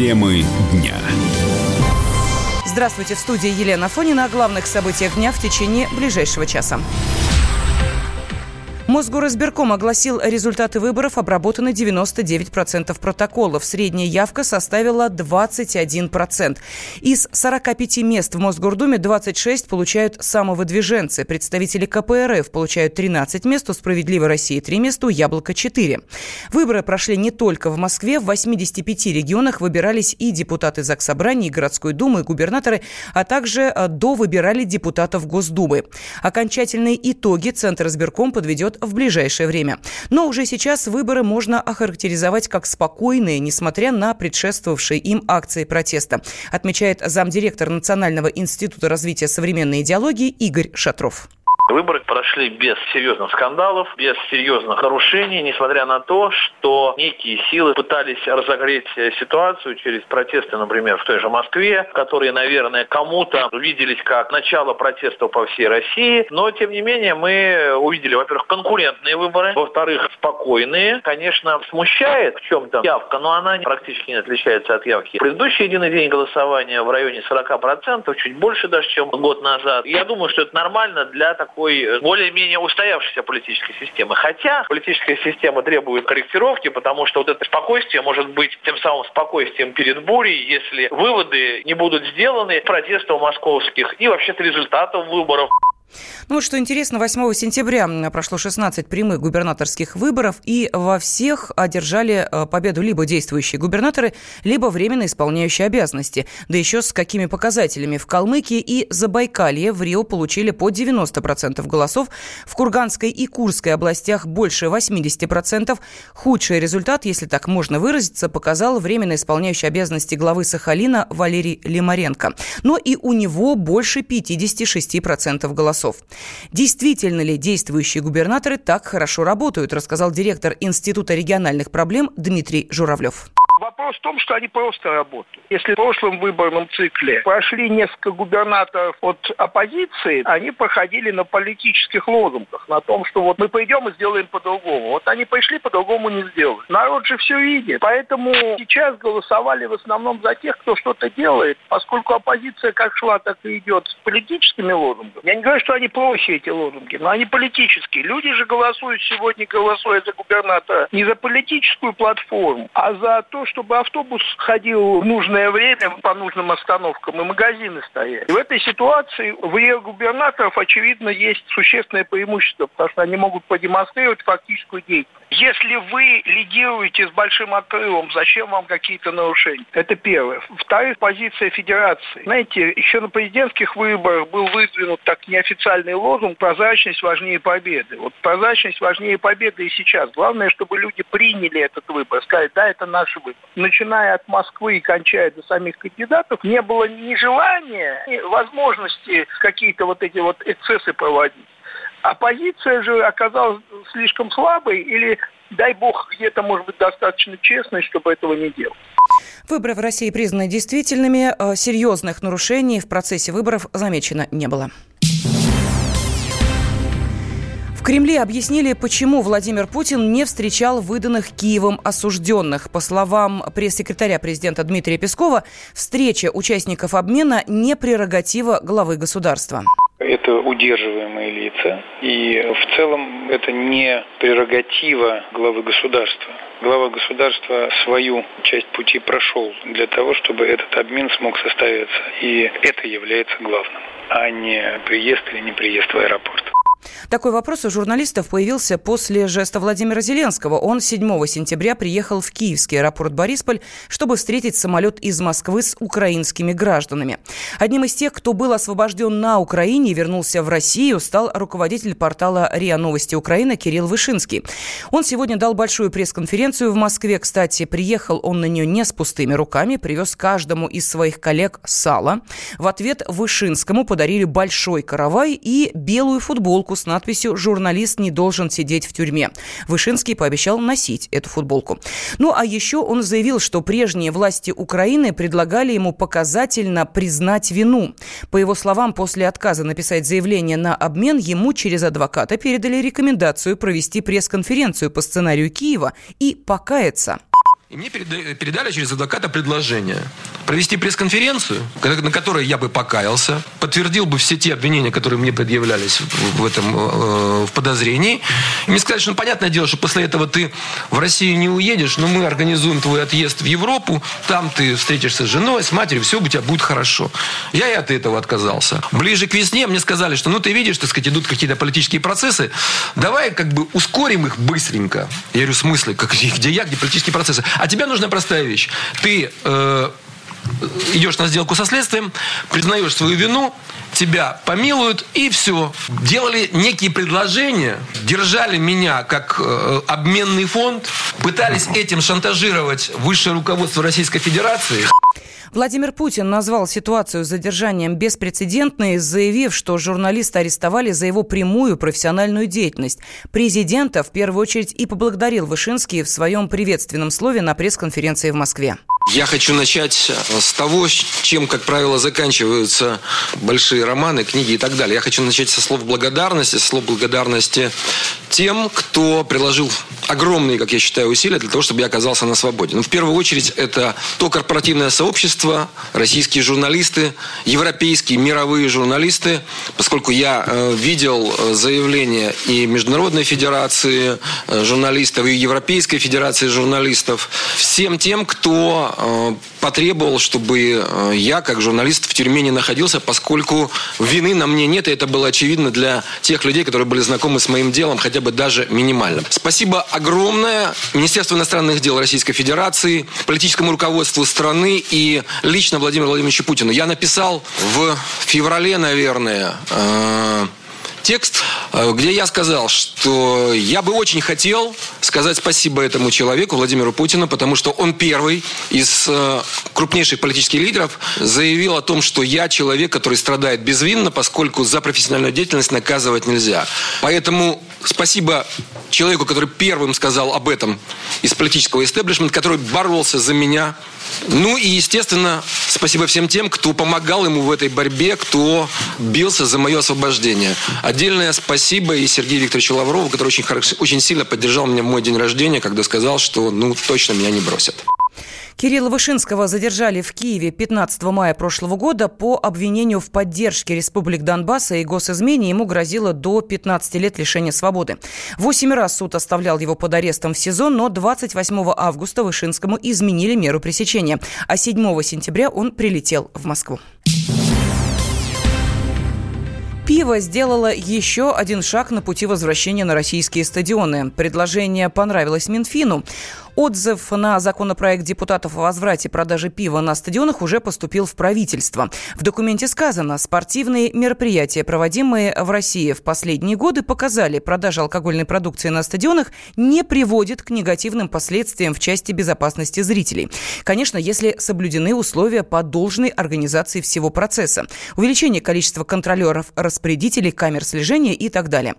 Темы дня. Здравствуйте, в студии Елена Фонина о главных событиях дня в течение ближайшего часа. Мосгоризбирком огласил результаты выборов, обработаны 99% протоколов. Средняя явка составила 21%. Из 45 мест в Мосгордуме 26 получают самовыдвиженцы. Представители КПРФ получают 13 мест, у «Справедливой России» 3 места, у «Яблоко» 4. Выборы прошли не только в Москве. В 85 регионах выбирались и депутаты Заксобрания, и городской думы, и губернаторы, а также э, до выбирали депутатов Госдумы. Окончательные итоги Центр избирком подведет в ближайшее время. Но уже сейчас выборы можно охарактеризовать как спокойные, несмотря на предшествовавшие им акции протеста, отмечает замдиректор Национального института развития современной идеологии Игорь Шатров. Выборы прошли без серьезных скандалов, без серьезных нарушений, несмотря на то, что некие силы пытались разогреть ситуацию через протесты, например, в той же Москве, которые, наверное, кому-то виделись как начало протестов по всей России. Но, тем не менее, мы увидели, во-первых, конкурентные выборы, во-вторых, спокойные. Конечно, смущает в чем-то явка, но она практически не отличается от явки. Предыдущий единый день голосования в районе 40%, чуть больше даже, чем год назад. Я думаю, что это нормально для такого такой э, более-менее устоявшейся политической системы. Хотя политическая система требует корректировки, потому что вот это спокойствие может быть тем самым спокойствием перед бурей, если выводы не будут сделаны протестов московских и вообще-то результатов выборов. Ну вот что интересно, 8 сентября прошло 16 прямых губернаторских выборов, и во всех одержали э, победу либо действующие губернаторы, либо временно исполняющие обязанности. Да еще с какими показателями. В Калмыкии и Забайкалье в Рио получили по 90% голосов, в Курганской и Курской областях больше 80%. Худший результат, если так можно выразиться, показал временно исполняющий обязанности главы Сахалина Валерий Лимаренко. Но и у него больше 56% голосов голосов. Действительно ли действующие губернаторы так хорошо работают, рассказал директор Института региональных проблем Дмитрий Журавлев. Вопрос в том, что они просто работают. Если в прошлом выборном цикле прошли несколько губернаторов от оппозиции, они проходили на политических лозунгах, на том, что вот мы пойдем и сделаем по-другому. Вот они пришли, по-другому не сделали. Народ же все видит. Поэтому сейчас голосовали в основном за тех, кто что-то делает, поскольку оппозиция как шла, так и идет с политическими лозунгами. Я не говорю, что они плохие, эти лозунги, но они политические. Люди же голосуют сегодня, голосуя за губернатора, не за политическую платформу, а за то, чтобы автобус ходил в нужное время по нужным остановкам и магазины стояли. В этой ситуации в ее губернаторов, очевидно, есть существенное преимущество, потому что они могут продемонстрировать фактическую деятельность. Если вы лидируете с большим отрывом, зачем вам какие-то нарушения? Это первое. Вторая позиция федерации. Знаете, еще на президентских выборах был выдвинут так неофициальный лозунг «прозрачность важнее победы». Вот прозрачность важнее победы и сейчас. Главное, чтобы люди приняли этот выбор, сказали, да, это наш выбор начиная от Москвы и кончая до самих кандидатов, не было ни желания, ни возможности какие-то вот эти вот эксцессы проводить. Оппозиция же оказалась слишком слабой или, дай бог, где-то, может быть, достаточно честной, чтобы этого не делать. Выборы в России признаны действительными. Э, серьезных нарушений в процессе выборов замечено не было. В Кремле объяснили, почему Владимир Путин не встречал выданных Киевом осужденных. По словам пресс-секретаря президента Дмитрия Пескова, встреча участников обмена не прерогатива главы государства. Это удерживаемые лица. И в целом это не прерогатива главы государства. Глава государства свою часть пути прошел для того, чтобы этот обмен смог состояться. И это является главным, а не приезд или не приезд в аэропорт. Такой вопрос у журналистов появился после жеста Владимира Зеленского. Он 7 сентября приехал в киевский аэропорт Борисполь, чтобы встретить самолет из Москвы с украинскими гражданами. Одним из тех, кто был освобожден на Украине и вернулся в Россию, стал руководитель портала РИА Новости Украины Кирилл Вышинский. Он сегодня дал большую пресс-конференцию в Москве. Кстати, приехал он на нее не с пустыми руками, привез каждому из своих коллег сало. В ответ Вышинскому подарили большой каравай и белую футболку футболку с надписью «Журналист не должен сидеть в тюрьме». Вышинский пообещал носить эту футболку. Ну, а еще он заявил, что прежние власти Украины предлагали ему показательно признать вину. По его словам, после отказа написать заявление на обмен, ему через адвоката передали рекомендацию провести пресс-конференцию по сценарию Киева и покаяться. И мне передали через адвоката предложение провести пресс-конференцию, на которой я бы покаялся, подтвердил бы все те обвинения, которые мне предъявлялись в этом э, в подозрении. И мне сказали, что ну, понятное дело, что после этого ты в Россию не уедешь, но мы организуем твой отъезд в Европу, там ты встретишься с женой, с матерью, все у тебя будет хорошо. Я и от этого отказался. Ближе к весне мне сказали, что ну ты видишь, так сказать, идут какие-то политические процессы, давай как бы ускорим их быстренько. Я говорю, в смысле, как, где я, где политические процессы? А тебе нужна простая вещь. Ты э, идешь на сделку со следствием, признаешь свою вину, тебя помилуют, и все. Делали некие предложения, держали меня как э, обменный фонд, пытались этим шантажировать высшее руководство Российской Федерации. Владимир Путин назвал ситуацию с задержанием беспрецедентной, заявив, что журналиста арестовали за его прямую профессиональную деятельность. Президента в первую очередь и поблагодарил Вышинский в своем приветственном слове на пресс-конференции в Москве. Я хочу начать с того, чем, как правило, заканчиваются большие романы, книги и так далее. Я хочу начать со слов благодарности, со слов благодарности тем, кто приложил огромные, как я считаю, усилия для того, чтобы я оказался на свободе. Ну, в первую очередь, это то корпоративное сообщество, российские журналисты, европейские, мировые журналисты, поскольку я э, видел э, заявления и Международной Федерации э, журналистов, и Европейской Федерации журналистов, всем тем, кто э, потребовал, чтобы э, я, как журналист, в тюрьме не находился, поскольку вины на мне нет, и это было очевидно для тех людей, которые были знакомы с моим делом, хотя бы даже минимально. Спасибо огромное Министерству иностранных дел Российской Федерации, политическому руководству страны и лично Владимиру Владимировичу Путину. Я написал в феврале, наверное, э текст, э, где я сказал, что я бы очень хотел сказать спасибо этому человеку, Владимиру Путину, потому что он первый из э, крупнейших политических лидеров заявил о том, что я человек, который страдает безвинно, поскольку за профессиональную деятельность наказывать нельзя. Поэтому спасибо человеку, который первым сказал об этом из политического истеблишмента, который боролся за меня. Ну и, естественно, спасибо всем тем, кто помогал ему в этой борьбе, кто бился за мое освобождение. Отдельное спасибо и Сергею Викторовичу Лаврову, который очень, очень сильно поддержал меня в мой день рождения, когда сказал, что ну точно меня не бросят. Кирилла Вышинского задержали в Киеве 15 мая прошлого года по обвинению в поддержке республик Донбасса и госизмене. Ему грозило до 15 лет лишения свободы. Восемь раз суд оставлял его под арестом в СИЗО, но 28 августа Вышинскому изменили меру пресечения. А 7 сентября он прилетел в Москву. Пиво сделало еще один шаг на пути возвращения на российские стадионы. Предложение понравилось Минфину. Отзыв на законопроект депутатов о возврате продажи пива на стадионах уже поступил в правительство. В документе сказано, спортивные мероприятия, проводимые в России в последние годы, показали, продажа алкогольной продукции на стадионах не приводит к негативным последствиям в части безопасности зрителей. Конечно, если соблюдены условия по должной организации всего процесса. Увеличение количества контролеров, распорядителей, камер слежения и так далее.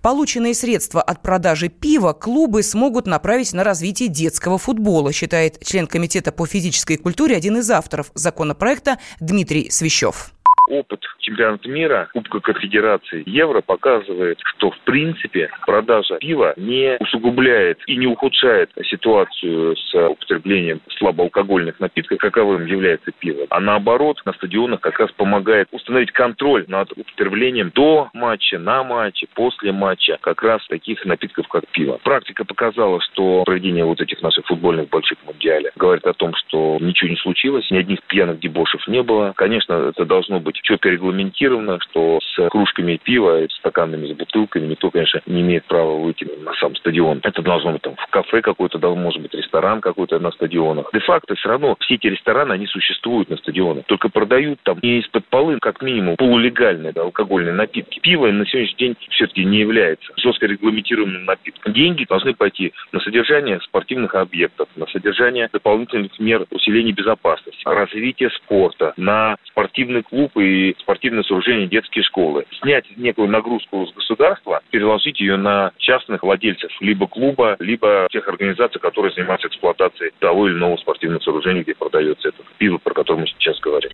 Полученные средства от продажи пива клубы смогут направить на развитие детского футбола, считает член Комитета по физической культуре, один из авторов законопроекта Дмитрий Свящев опыт чемпионата мира, Кубка Конфедерации, Евро показывает, что в принципе продажа пива не усугубляет и не ухудшает ситуацию с употреблением слабоалкогольных напитков, каковым является пиво, а наоборот на стадионах как раз помогает установить контроль над употреблением до матча, на матче, после матча как раз таких напитков, как пиво. Практика показала, что проведение вот этих наших футбольных больших мундиалей говорит о том, что ничего не случилось, ни одних пьяных дебошев не было. Конечно, это должно быть четко регламентировано, что с кружками пива, с стаканами, с бутылками никто, конечно, не имеет права выйти на сам стадион. Это должно быть там в кафе какой-то, да, может быть ресторан какой-то на стадионах. Де-факто все равно все эти рестораны, они существуют на стадионах. Только продают там не из-под полы, как минимум, полулегальные да, алкогольные напитки. Пиво на сегодняшний день все-таки не является жестко регламентированным напитком. Деньги должны пойти на содержание спортивных объектов, на содержание дополнительных мер усиления безопасности, развитие спорта, на спортивный клуб и и спортивные сооружения, детские школы. Снять некую нагрузку с государства, переложить ее на частных владельцев либо клуба, либо тех организаций, которые занимаются эксплуатацией того или иного спортивного сооружения, где продается это пиво, про которое мы сейчас говорим.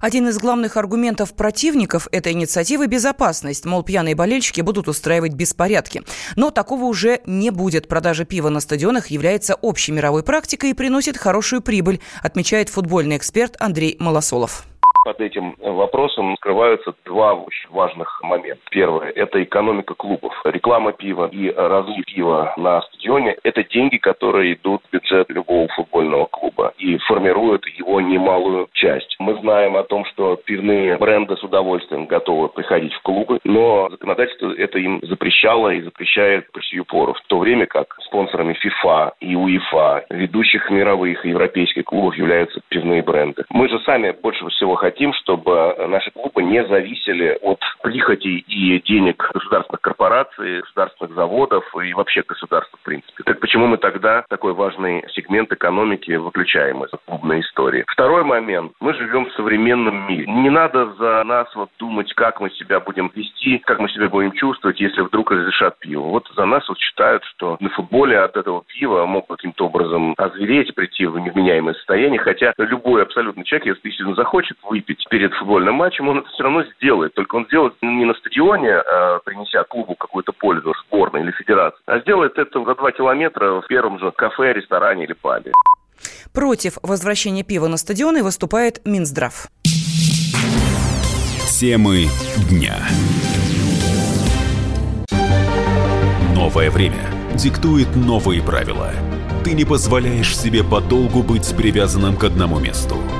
Один из главных аргументов противников этой инициативы – безопасность. Мол, пьяные болельщики будут устраивать беспорядки. Но такого уже не будет. Продажа пива на стадионах является общей мировой практикой и приносит хорошую прибыль, отмечает футбольный эксперт Андрей Малосолов. Под этим вопросом скрываются два очень важных момента. Первое – это экономика клубов. Реклама пива и разлив пива на стадионе – это деньги, которые идут в бюджет любого футбольного клуба и формируют его немалую часть. Мы знаем о том, что пивные бренды с удовольствием готовы приходить в клубы, но законодательство это им запрещало и запрещает по сию пору. В то время как спонсорами FIFA и УЕФА, ведущих мировых и европейских клубов являются пивные бренды. Мы же сами больше всего хотим хотим, чтобы наши клубы не зависели от прихотей и денег государственных корпораций, государственных заводов и вообще государства в принципе. Так почему мы тогда такой важный сегмент экономики выключаем из клубной истории? Второй момент. Мы живем в современном мире. Не надо за нас вот думать, как мы себя будем вести, как мы себя будем чувствовать, если вдруг разрешат пиво. Вот за нас вот считают, что на футболе от этого пива могут каким-то образом озвереть, прийти в невменяемое состояние, хотя любой абсолютно человек, если действительно захочет выйти выпить перед футбольным матчем, он это все равно сделает. Только он сделает не на стадионе, а, принеся клубу какую-то пользу, сборной или федерации, а сделает это за два километра в первом же кафе, ресторане или пабе. Против возвращения пива на стадионы выступает Минздрав. Темы дня. Новое время диктует новые правила. Ты не позволяешь себе подолгу быть привязанным к одному месту –